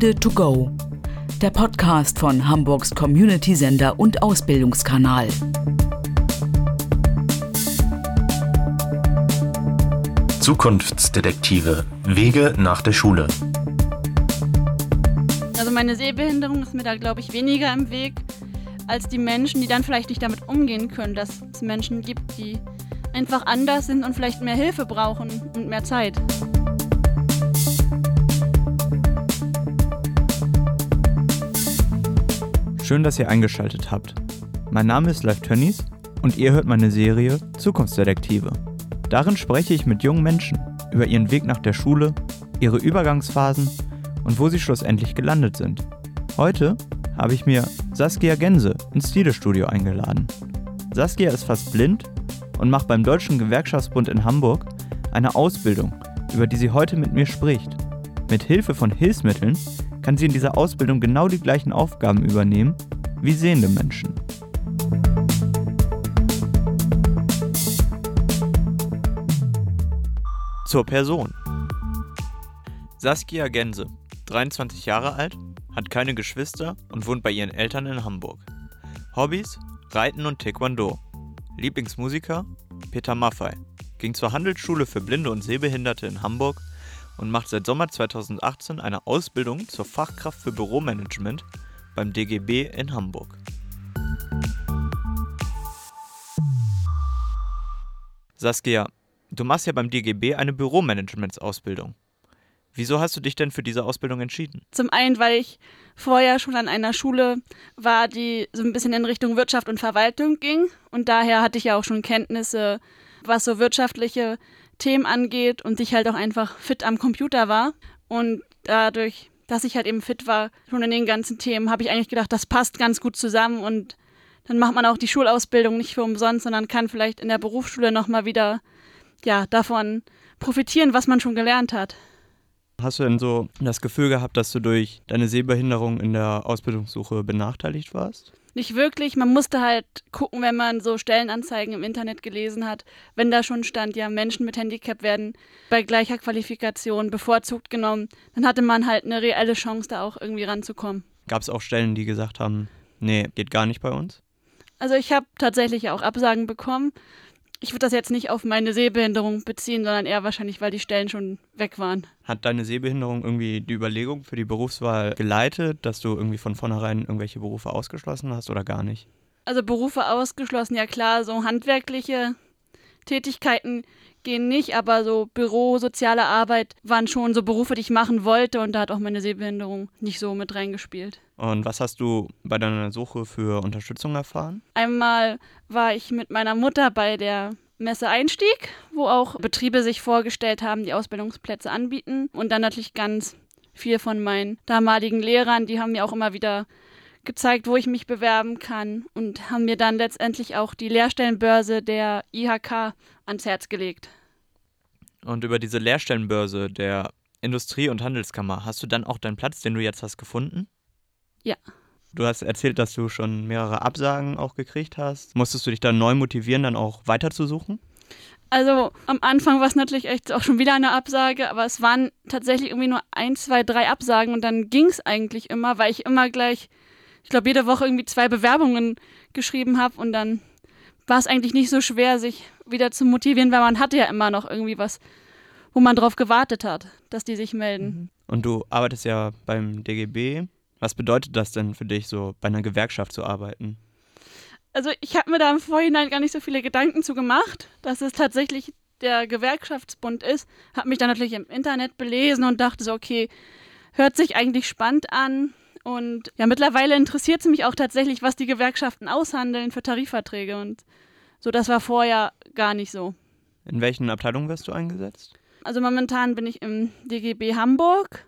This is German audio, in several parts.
Friede to go, der Podcast von Hamburgs Community-Sender und Ausbildungskanal. Zukunftsdetektive Wege nach der Schule. Also meine Sehbehinderung ist mir da, glaube ich, weniger im Weg als die Menschen, die dann vielleicht nicht damit umgehen können, dass es Menschen gibt, die einfach anders sind und vielleicht mehr Hilfe brauchen und mehr Zeit. Schön, dass ihr eingeschaltet habt. Mein Name ist Live Tönnies und ihr hört meine Serie Zukunftsdetektive. Darin spreche ich mit jungen Menschen über ihren Weg nach der Schule, ihre Übergangsphasen und wo sie schlussendlich gelandet sind. Heute habe ich mir Saskia Gense ins Stilestudio eingeladen. Saskia ist fast blind und macht beim Deutschen Gewerkschaftsbund in Hamburg eine Ausbildung, über die sie heute mit mir spricht. Mit Hilfe von Hilfsmitteln kann sie in dieser Ausbildung genau die gleichen Aufgaben übernehmen wie sehende Menschen. Zur Person. Saskia Gense, 23 Jahre alt, hat keine Geschwister und wohnt bei ihren Eltern in Hamburg. Hobbys: Reiten und Taekwondo. Lieblingsmusiker: Peter Maffay. Ging zur Handelsschule für Blinde und Sehbehinderte in Hamburg und macht seit Sommer 2018 eine Ausbildung zur Fachkraft für Büromanagement beim DGB in Hamburg. Saskia, du machst ja beim DGB eine Büromanagementsausbildung. Wieso hast du dich denn für diese Ausbildung entschieden? Zum einen, weil ich vorher schon an einer Schule war, die so ein bisschen in Richtung Wirtschaft und Verwaltung ging. Und daher hatte ich ja auch schon Kenntnisse, was so wirtschaftliche Themen angeht und ich halt auch einfach fit am Computer war. Und dadurch, dass ich halt eben fit war, schon in den ganzen Themen, habe ich eigentlich gedacht, das passt ganz gut zusammen und dann macht man auch die Schulausbildung nicht für umsonst, sondern kann vielleicht in der Berufsschule nochmal wieder ja, davon profitieren, was man schon gelernt hat. Hast du denn so das Gefühl gehabt, dass du durch deine Sehbehinderung in der Ausbildungssuche benachteiligt warst? Nicht wirklich. Man musste halt gucken, wenn man so Stellenanzeigen im Internet gelesen hat, wenn da schon stand, ja, Menschen mit Handicap werden bei gleicher Qualifikation bevorzugt genommen, dann hatte man halt eine reelle Chance, da auch irgendwie ranzukommen. Gab es auch Stellen, die gesagt haben, nee, geht gar nicht bei uns? Also ich habe tatsächlich auch Absagen bekommen. Ich würde das jetzt nicht auf meine Sehbehinderung beziehen, sondern eher wahrscheinlich, weil die Stellen schon weg waren. Hat deine Sehbehinderung irgendwie die Überlegung für die Berufswahl geleitet, dass du irgendwie von vornherein irgendwelche Berufe ausgeschlossen hast oder gar nicht? Also Berufe ausgeschlossen, ja klar, so handwerkliche Tätigkeiten gehen nicht, aber so Büro, soziale Arbeit waren schon so Berufe, die ich machen wollte und da hat auch meine Sehbehinderung nicht so mit reingespielt. Und was hast du bei deiner Suche für Unterstützung erfahren? Einmal war ich mit meiner Mutter bei der Messe Einstieg, wo auch Betriebe sich vorgestellt haben, die Ausbildungsplätze anbieten. Und dann natürlich ganz viel von meinen damaligen Lehrern, die haben mir auch immer wieder gezeigt, wo ich mich bewerben kann und haben mir dann letztendlich auch die Lehrstellenbörse der IHK ans Herz gelegt. Und über diese Lehrstellenbörse der Industrie- und Handelskammer hast du dann auch deinen Platz, den du jetzt hast, gefunden? Ja. Du hast erzählt, dass du schon mehrere Absagen auch gekriegt hast. Musstest du dich dann neu motivieren, dann auch weiterzusuchen? Also am Anfang war es natürlich echt auch schon wieder eine Absage, aber es waren tatsächlich irgendwie nur ein, zwei, drei Absagen und dann ging es eigentlich immer, weil ich immer gleich, ich glaube, jede Woche irgendwie zwei Bewerbungen geschrieben habe und dann war es eigentlich nicht so schwer, sich wieder zu motivieren, weil man hatte ja immer noch irgendwie was, wo man drauf gewartet hat, dass die sich melden. Mhm. Und du arbeitest ja beim DGB. Was bedeutet das denn für dich, so bei einer Gewerkschaft zu arbeiten? Also ich habe mir da im Vorhinein gar nicht so viele Gedanken zu gemacht, dass es tatsächlich der Gewerkschaftsbund ist. Habe mich dann natürlich im Internet belesen und dachte so, okay, hört sich eigentlich spannend an. Und ja, mittlerweile interessiert es mich auch tatsächlich, was die Gewerkschaften aushandeln für Tarifverträge. Und so, das war vorher gar nicht so. In welchen Abteilungen wirst du eingesetzt? Also momentan bin ich im DGB Hamburg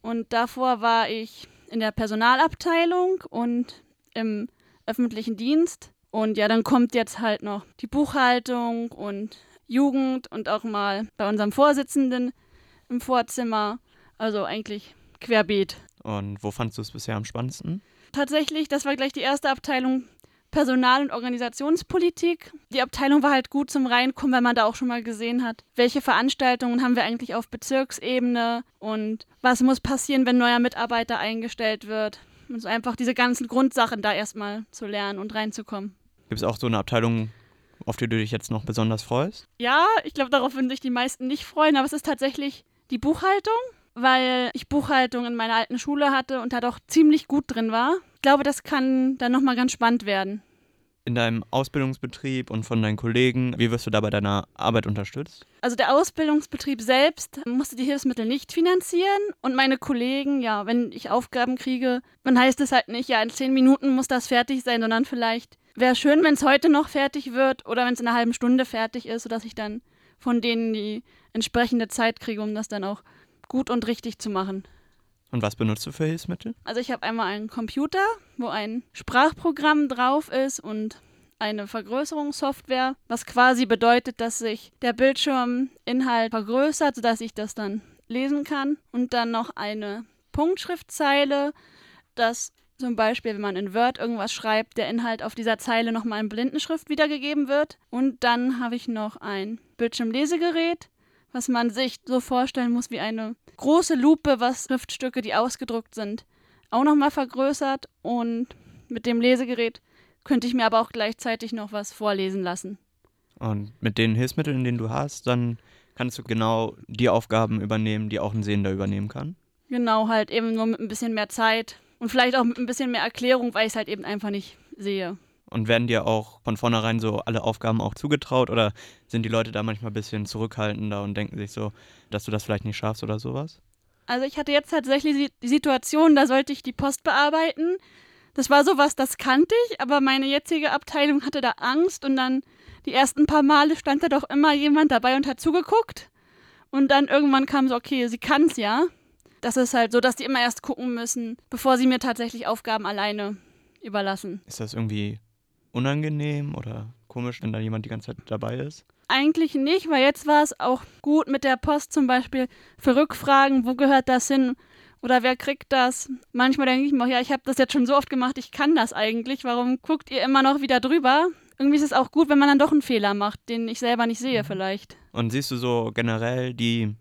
und davor war ich in der Personalabteilung und im öffentlichen Dienst. Und ja, dann kommt jetzt halt noch die Buchhaltung und Jugend und auch mal bei unserem Vorsitzenden im Vorzimmer. Also eigentlich querbeet. Und wo fandest du es bisher am spannendsten? Tatsächlich, das war gleich die erste Abteilung, Personal- und Organisationspolitik. Die Abteilung war halt gut zum Reinkommen, weil man da auch schon mal gesehen hat, welche Veranstaltungen haben wir eigentlich auf Bezirksebene und was muss passieren, wenn neuer Mitarbeiter eingestellt wird. Und so einfach diese ganzen Grundsachen da erstmal zu lernen und reinzukommen. Gibt es auch so eine Abteilung, auf die du dich jetzt noch besonders freust? Ja, ich glaube, darauf würden sich die meisten nicht freuen, aber es ist tatsächlich die Buchhaltung, weil ich Buchhaltung in meiner alten Schule hatte und da doch ziemlich gut drin war. Ich glaube, das kann dann nochmal ganz spannend werden. In deinem Ausbildungsbetrieb und von deinen Kollegen, wie wirst du da bei deiner Arbeit unterstützt? Also der Ausbildungsbetrieb selbst musste die Hilfsmittel nicht finanzieren und meine Kollegen, ja, wenn ich Aufgaben kriege, dann heißt es halt nicht, ja, in zehn Minuten muss das fertig sein, sondern vielleicht wäre schön, wenn es heute noch fertig wird oder wenn es in einer halben Stunde fertig ist, sodass ich dann von denen die entsprechende Zeit kriege, um das dann auch gut und richtig zu machen. Und was benutzt du für Hilfsmittel? Also ich habe einmal einen Computer, wo ein Sprachprogramm drauf ist und eine Vergrößerungssoftware, was quasi bedeutet, dass sich der Bildschirminhalt vergrößert, sodass ich das dann lesen kann. Und dann noch eine Punktschriftzeile, dass zum Beispiel, wenn man in Word irgendwas schreibt, der Inhalt auf dieser Zeile nochmal in Blindenschrift wiedergegeben wird. Und dann habe ich noch ein Bildschirmlesegerät, was man sich so vorstellen muss wie eine große Lupe, was Schriftstücke, die ausgedruckt sind, auch nochmal vergrößert. Und mit dem Lesegerät könnte ich mir aber auch gleichzeitig noch was vorlesen lassen. Und mit den Hilfsmitteln, die du hast, dann kannst du genau die Aufgaben übernehmen, die auch ein Sehender übernehmen kann. Genau, halt eben nur mit ein bisschen mehr Zeit und vielleicht auch mit ein bisschen mehr Erklärung, weil ich es halt eben einfach nicht sehe. Und werden dir auch von vornherein so alle Aufgaben auch zugetraut oder sind die Leute da manchmal ein bisschen zurückhaltender und denken sich so, dass du das vielleicht nicht schaffst oder sowas? Also ich hatte jetzt tatsächlich die Situation, da sollte ich die Post bearbeiten. Das war sowas, das kannte ich, aber meine jetzige Abteilung hatte da Angst und dann die ersten paar Male stand da doch immer jemand dabei und hat zugeguckt. Und dann irgendwann kam so, okay, sie kann es ja. Das ist halt so, dass die immer erst gucken müssen, bevor sie mir tatsächlich Aufgaben alleine überlassen. Ist das irgendwie unangenehm oder komisch, wenn da jemand die ganze Zeit dabei ist? Eigentlich nicht, weil jetzt war es auch gut mit der Post zum Beispiel für Rückfragen, wo gehört das hin oder wer kriegt das. Manchmal denke ich mir, ja, ich habe das jetzt schon so oft gemacht, ich kann das eigentlich. Warum guckt ihr immer noch wieder drüber? Irgendwie ist es auch gut, wenn man dann doch einen Fehler macht, den ich selber nicht sehe vielleicht. Und siehst du so generell die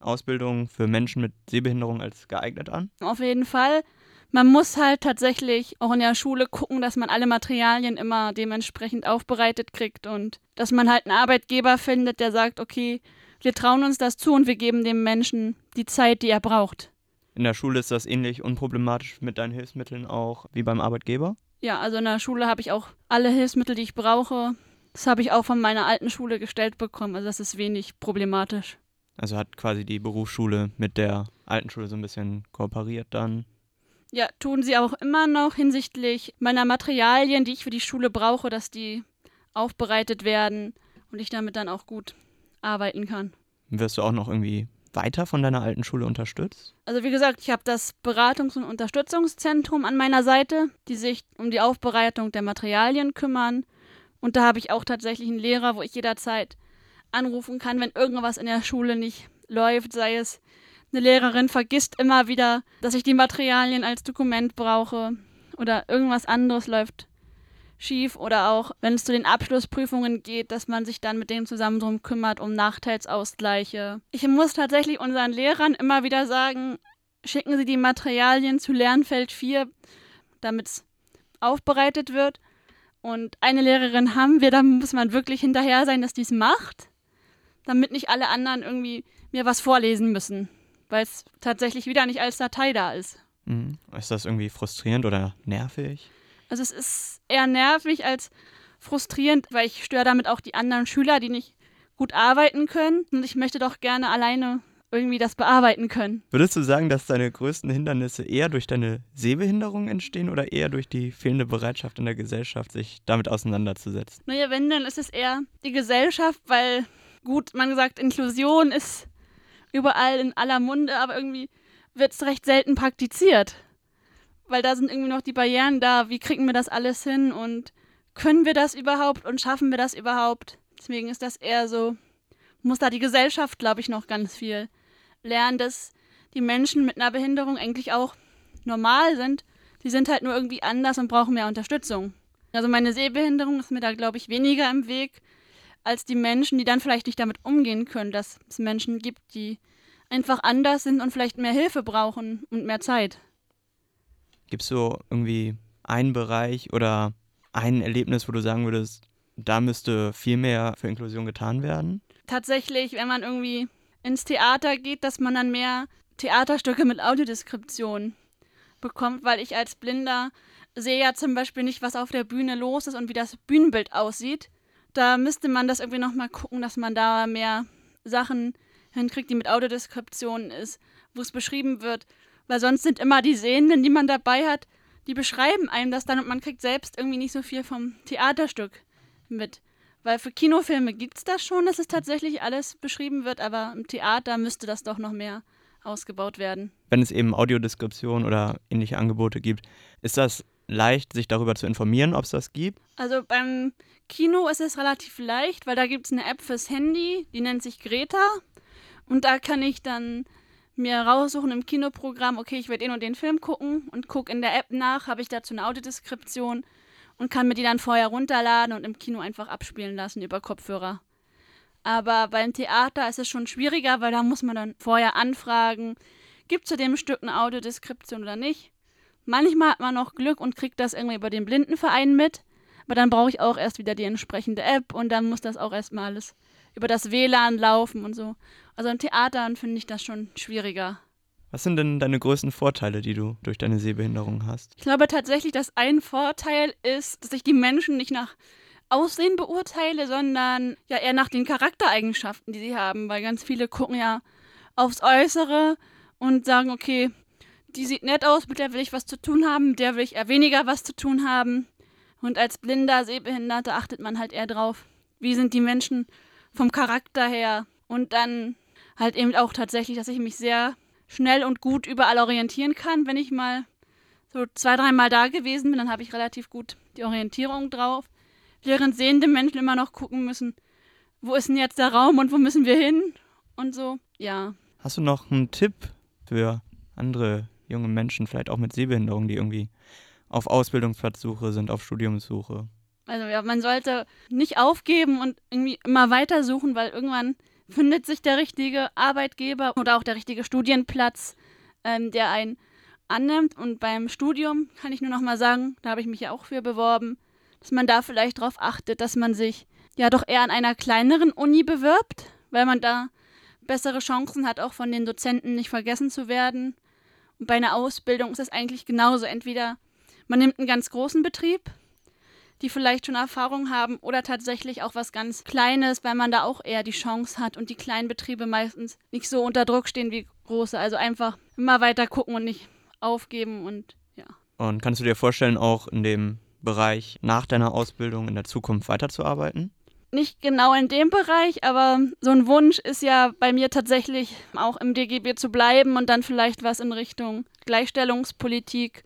Ausbildung für Menschen mit Sehbehinderung als geeignet an? Auf jeden Fall. Man muss halt tatsächlich auch in der Schule gucken, dass man alle Materialien immer dementsprechend aufbereitet kriegt und dass man halt einen Arbeitgeber findet, der sagt, okay, wir trauen uns das zu und wir geben dem Menschen die Zeit, die er braucht. In der Schule ist das ähnlich unproblematisch mit deinen Hilfsmitteln auch wie beim Arbeitgeber? Ja, also in der Schule habe ich auch alle Hilfsmittel, die ich brauche. Das habe ich auch von meiner alten Schule gestellt bekommen. Also das ist wenig problematisch. Also hat quasi die Berufsschule mit der alten Schule so ein bisschen kooperiert dann. Ja, tun sie auch immer noch hinsichtlich meiner Materialien, die ich für die Schule brauche, dass die aufbereitet werden und ich damit dann auch gut arbeiten kann. Wirst du auch noch irgendwie weiter von deiner alten Schule unterstützt? Also wie gesagt, ich habe das Beratungs- und Unterstützungszentrum an meiner Seite, die sich um die Aufbereitung der Materialien kümmern. Und da habe ich auch tatsächlich einen Lehrer, wo ich jederzeit anrufen kann, wenn irgendwas in der Schule nicht läuft, sei es eine Lehrerin vergisst immer wieder, dass ich die Materialien als Dokument brauche oder irgendwas anderes läuft schief oder auch, wenn es zu den Abschlussprüfungen geht, dass man sich dann mit denen zusammen drum kümmert, um Nachteilsausgleiche. Ich muss tatsächlich unseren Lehrern immer wieder sagen, schicken Sie die Materialien zu Lernfeld 4, damit es aufbereitet wird. Und eine Lehrerin haben wir, da muss man wirklich hinterher sein, dass die es macht damit nicht alle anderen irgendwie mir was vorlesen müssen, weil es tatsächlich wieder nicht als Datei da ist. Mhm. Ist das irgendwie frustrierend oder nervig? Also es ist eher nervig als frustrierend, weil ich störe damit auch die anderen Schüler, die nicht gut arbeiten können. Und ich möchte doch gerne alleine irgendwie das bearbeiten können. Würdest du sagen, dass deine größten Hindernisse eher durch deine Sehbehinderung entstehen oder eher durch die fehlende Bereitschaft in der Gesellschaft, sich damit auseinanderzusetzen? Naja, wenn, dann ist es eher die Gesellschaft, weil gut, man sagt, Inklusion ist überall in aller Munde, aber irgendwie wird es recht selten praktiziert. Weil da sind irgendwie noch die Barrieren da, wie kriegen wir das alles hin und können wir das überhaupt und schaffen wir das überhaupt? Deswegen ist das eher so, muss da die Gesellschaft, glaube ich, noch ganz viel lernen, dass die Menschen mit einer Behinderung eigentlich auch normal sind. Die sind halt nur irgendwie anders und brauchen mehr Unterstützung. Also meine Sehbehinderung ist mir da, glaube ich, weniger im Weg als die Menschen, die dann vielleicht nicht damit umgehen können, dass es Menschen gibt, die einfach anders sind und vielleicht mehr Hilfe brauchen und mehr Zeit. Gibt es so irgendwie einen Bereich oder ein Erlebnis, wo du sagen würdest, da müsste viel mehr für Inklusion getan werden? Tatsächlich, wenn man irgendwie ins Theater geht, dass man dann mehr Theaterstücke mit Audiodeskription bekommt, weil ich als Blinder sehe ja zum Beispiel nicht, was auf der Bühne los ist und wie das Bühnenbild aussieht. Da müsste man das irgendwie nochmal gucken, dass man da mehr Sachen hinkriegt, die mit Audiodeskription ist, wo es beschrieben wird. Weil sonst sind immer die Sehenden, die man dabei hat, die beschreiben einem das dann und man kriegt selbst irgendwie nicht so viel vom Theaterstück mit. Weil für Kinofilme gibt es das schon, dass es tatsächlich alles beschrieben wird, aber im Theater müsste das doch noch mehr ausgebaut werden. Wenn es eben Audiodeskription oder ähnliche Angebote gibt, ist das leicht, sich darüber zu informieren, ob es das gibt? Also beim Kino ist es relativ leicht, weil da gibt es eine App fürs Handy, die nennt sich Greta. Und da kann ich dann mir raussuchen im Kinoprogramm, okay, ich werde den und den Film gucken und gucke in der App nach, habe ich dazu eine Audiodeskription und kann mir die dann vorher runterladen und im Kino einfach abspielen lassen über Kopfhörer. Aber beim Theater ist es schon schwieriger, weil da muss man dann vorher anfragen, gibt es zu dem Stück eine Audiodeskription oder nicht. Manchmal hat man noch Glück und kriegt das irgendwie über den Blindenverein mit, aber dann brauche ich auch erst wieder die entsprechende App und dann muss das auch erstmal alles über das WLAN laufen und so. Also im Theater finde ich das schon schwieriger. Was sind denn deine größten Vorteile, die du durch deine Sehbehinderung hast? Ich glaube tatsächlich, dass ein Vorteil ist, dass ich die Menschen nicht nach Aussehen beurteile, sondern ja eher nach den Charaktereigenschaften, die sie haben, weil ganz viele gucken ja aufs Äußere und sagen, okay, die sieht nett aus, mit der will ich was zu tun haben, mit der will ich eher weniger was zu tun haben. Und als blinder Sehbehinderter achtet man halt eher drauf, wie sind die Menschen vom Charakter her. Und dann halt eben auch tatsächlich, dass ich mich sehr schnell und gut überall orientieren kann. Wenn ich mal so zwei, dreimal da gewesen bin, dann habe ich relativ gut die Orientierung drauf. Während sehende Menschen immer noch gucken müssen, wo ist denn jetzt der Raum und wo müssen wir hin und so. Ja. Hast du noch einen Tipp für andere junge Menschen, vielleicht auch mit Sehbehinderung, die irgendwie auf Ausbildungsplatzsuche sind, auf Studiumssuche? Also ja, man sollte nicht aufgeben und irgendwie immer weitersuchen, weil irgendwann findet sich der richtige Arbeitgeber oder auch der richtige Studienplatz, ähm, der einen annimmt. Und beim Studium kann ich nur noch mal sagen, da habe ich mich ja auch für beworben, dass man da vielleicht darauf achtet, dass man sich ja doch eher an einer kleineren Uni bewirbt, weil man da bessere Chancen hat, auch von den Dozenten nicht vergessen zu werden. Und bei einer Ausbildung ist es eigentlich genauso. Entweder man nimmt einen ganz großen Betrieb, die vielleicht schon Erfahrung haben oder tatsächlich auch was ganz Kleines, weil man da auch eher die Chance hat und die kleinen Betriebe meistens nicht so unter Druck stehen wie große. Also einfach immer weiter gucken und nicht aufgeben und ja. Und kannst du dir vorstellen, auch in dem Bereich nach deiner Ausbildung in der Zukunft weiterzuarbeiten? Nicht genau in dem Bereich, aber so ein Wunsch ist ja bei mir tatsächlich auch im DGB zu bleiben und dann vielleicht was in Richtung Gleichstellungspolitik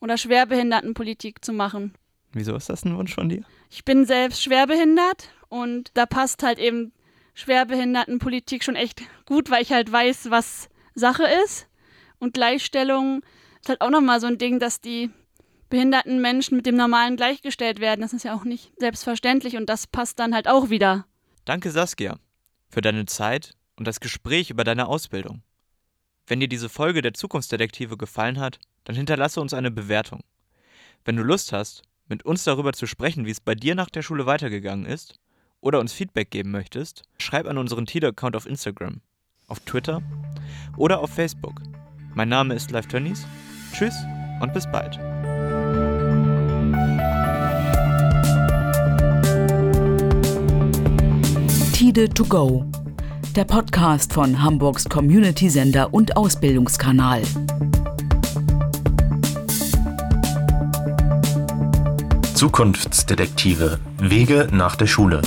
oder Schwerbehindertenpolitik zu machen. Wieso ist das ein Wunsch von dir? Ich bin selbst schwerbehindert und da passt halt eben Schwerbehindertenpolitik schon echt gut, weil ich halt weiß, was Sache ist. Und Gleichstellung ist halt auch nochmal so ein Ding, dass die behinderten Menschen mit dem Normalen gleichgestellt werden. Das ist ja auch nicht selbstverständlich und das passt dann halt auch wieder. Danke, Saskia, für deine Zeit und das Gespräch über deine Ausbildung. Wenn dir diese Folge der Zukunftsdetektive gefallen hat, dann hinterlasse uns eine Bewertung. Wenn du Lust hast, mit uns darüber zu sprechen, wie es bei dir nach der Schule weitergegangen ist, oder uns Feedback geben möchtest, schreib an unseren Tide-Account auf Instagram, auf Twitter oder auf Facebook. Mein Name ist Live Tönnies. Tschüss und bis bald. Tide to go. Der Podcast von Hamburgs Community-Sender und Ausbildungskanal. Zukunftsdetektive Wege nach der Schule.